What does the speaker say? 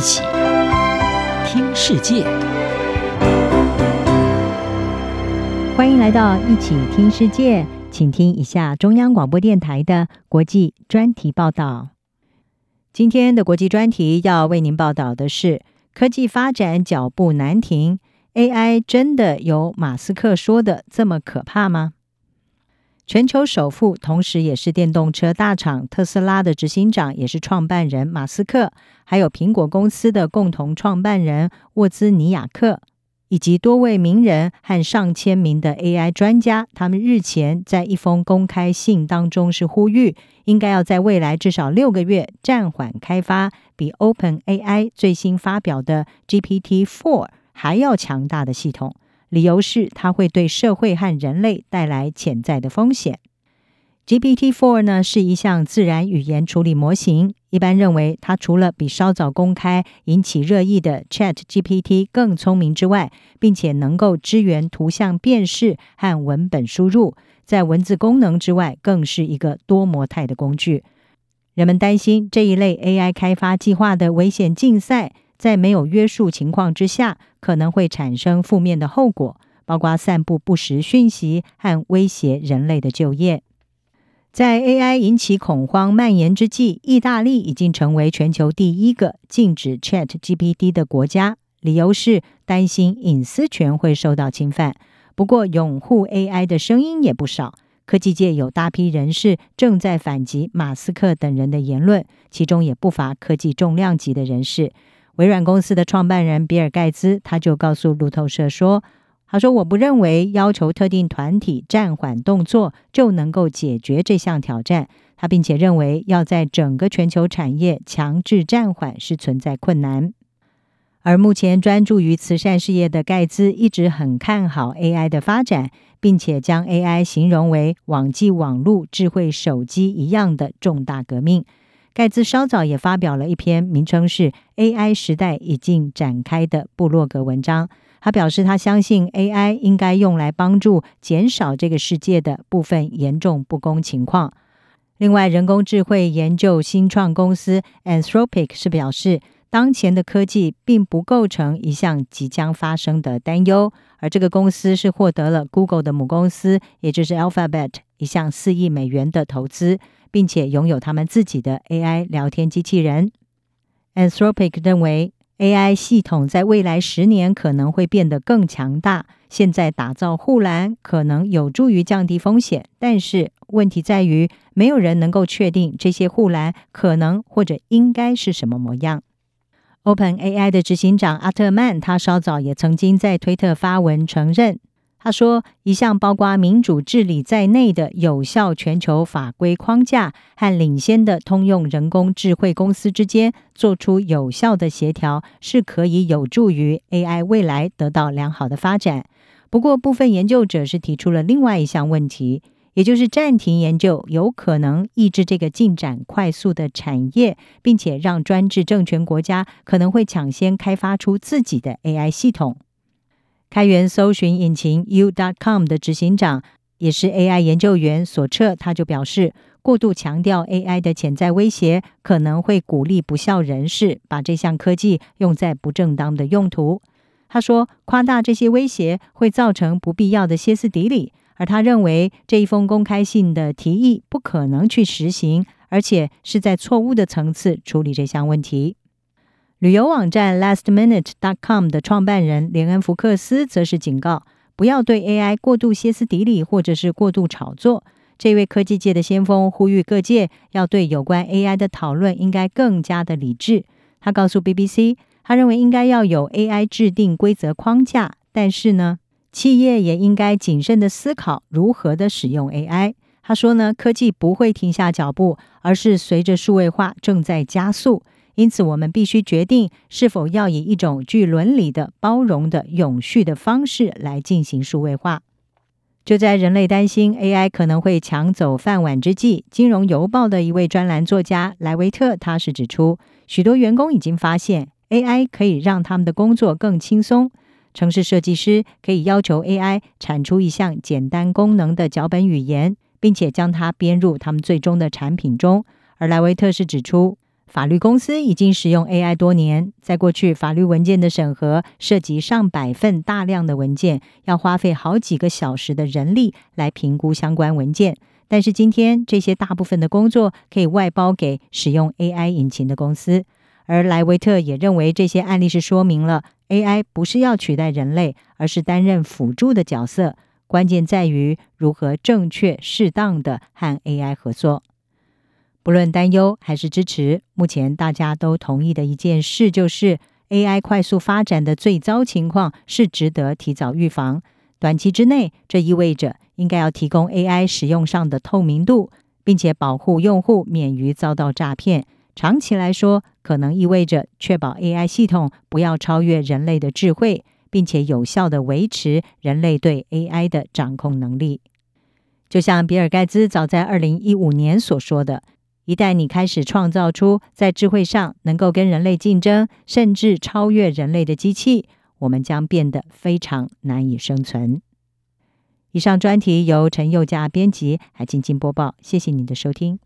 一起听世界，欢迎来到一起听世界，请听一下中央广播电台的国际专题报道。今天的国际专题要为您报道的是：科技发展脚步难停，AI 真的有马斯克说的这么可怕吗？全球首富，同时也是电动车大厂特斯拉的执行长，也是创办人马斯克，还有苹果公司的共同创办人沃兹尼亚克，以及多位名人和上千名的 AI 专家，他们日前在一封公开信当中是呼吁，应该要在未来至少六个月暂缓开发比 OpenAI 最新发表的 GPT-4 还要强大的系统。理由是它会对社会和人类带来潜在的风险。GPT-4 呢是一项自然语言处理模型，一般认为它除了比稍早公开引起热议的 ChatGPT 更聪明之外，并且能够支援图像辨识和文本输入，在文字功能之外，更是一个多模态的工具。人们担心这一类 AI 开发计划的危险竞赛。在没有约束情况之下，可能会产生负面的后果，包括散布不实讯息和威胁人类的就业。在 AI 引起恐慌蔓延之际，意大利已经成为全球第一个禁止 ChatGPT 的国家，理由是担心隐私权会受到侵犯。不过，拥护 AI 的声音也不少，科技界有大批人士正在反击马斯克等人的言论，其中也不乏科技重量级的人士。微软公司的创办人比尔盖茨，他就告诉路透社说：“他说，我不认为要求特定团体暂缓动作就能够解决这项挑战。他并且认为，要在整个全球产业强制暂缓是存在困难。而目前专注于慈善事业的盖茨一直很看好 AI 的发展，并且将 AI 形容为网际网络、智慧手机一样的重大革命。”盖茨稍早也发表了一篇名称是 “AI 时代已经展开”的部落格文章。他表示，他相信 AI 应该用来帮助减少这个世界的部分严重不公情况。另外，人工智慧研究新创公司 Anthropic 是表示，当前的科技并不构成一项即将发生的担忧。而这个公司是获得了 Google 的母公司，也就是 Alphabet 一项四亿美元的投资。并且拥有他们自己的 AI 聊天机器人。Anthropic 认为，AI 系统在未来十年可能会变得更强大。现在打造护栏可能有助于降低风险，但是问题在于，没有人能够确定这些护栏可能或者应该是什么模样。OpenAI 的执行长阿特曼，他稍早也曾经在推特发文承认。他说：“一项包括民主治理在内的有效全球法规框架和领先的通用人工智慧公司之间做出有效的协调，是可以有助于 AI 未来得到良好的发展。不过，部分研究者是提出了另外一项问题，也就是暂停研究有可能抑制这个进展快速的产业，并且让专制政权国家可能会抢先开发出自己的 AI 系统。”开源搜寻引擎 U.com 的执行长，也是 AI 研究员索彻，他就表示，过度强调 AI 的潜在威胁，可能会鼓励不肖人士把这项科技用在不正当的用途。他说，夸大这些威胁会造成不必要的歇斯底里，而他认为这一封公开信的提议不可能去实行，而且是在错误的层次处理这项问题。旅游网站 lastminute.com 的创办人连恩·福克斯则是警告，不要对 AI 过度歇斯底里，或者是过度炒作。这位科技界的先锋呼吁各界要对有关 AI 的讨论应该更加的理智。他告诉 BBC，他认为应该要有 AI 制定规则框架，但是呢，企业也应该谨慎的思考如何的使用 AI。他说呢，科技不会停下脚步，而是随着数位化正在加速。因此，我们必须决定是否要以一种具伦理的、包容的、永续的方式来进行数位化。就在人类担心 AI 可能会抢走饭碗之际，《金融邮报》的一位专栏作家莱维特，他是指出，许多员工已经发现 AI 可以让他们的工作更轻松。城市设计师可以要求 AI 产出一项简单功能的脚本语言，并且将它编入他们最终的产品中。而莱维特是指出，法律公司已经使用 AI 多年，在过去法律文件的审核涉及上百份大量的文件，要花费好几个小时的人力来评估相关文件。但是今天这些大部分的工作可以外包给使用 AI 引擎的公司，而莱维特也认为这些案例是说明了 AI 不是要取代人类，而是担任辅助的角色。关键在于如何正确适当的和 AI 合作。不论担忧还是支持，目前大家都同意的一件事就是，AI 快速发展的最糟情况是值得提早预防。短期之内，这意味着应该要提供 AI 使用上的透明度，并且保护用户免于遭到诈骗。长期来说，可能意味着确保 AI 系统不要超越人类的智慧，并且有效地维持人类对 AI 的掌控能力。就像比尔盖茨早在二零一五年所说的：“一旦你开始创造出在智慧上能够跟人类竞争，甚至超越人类的机器。”我们将变得非常难以生存。以上专题由陈宥嘉编辑，还静静播报。谢谢你的收听。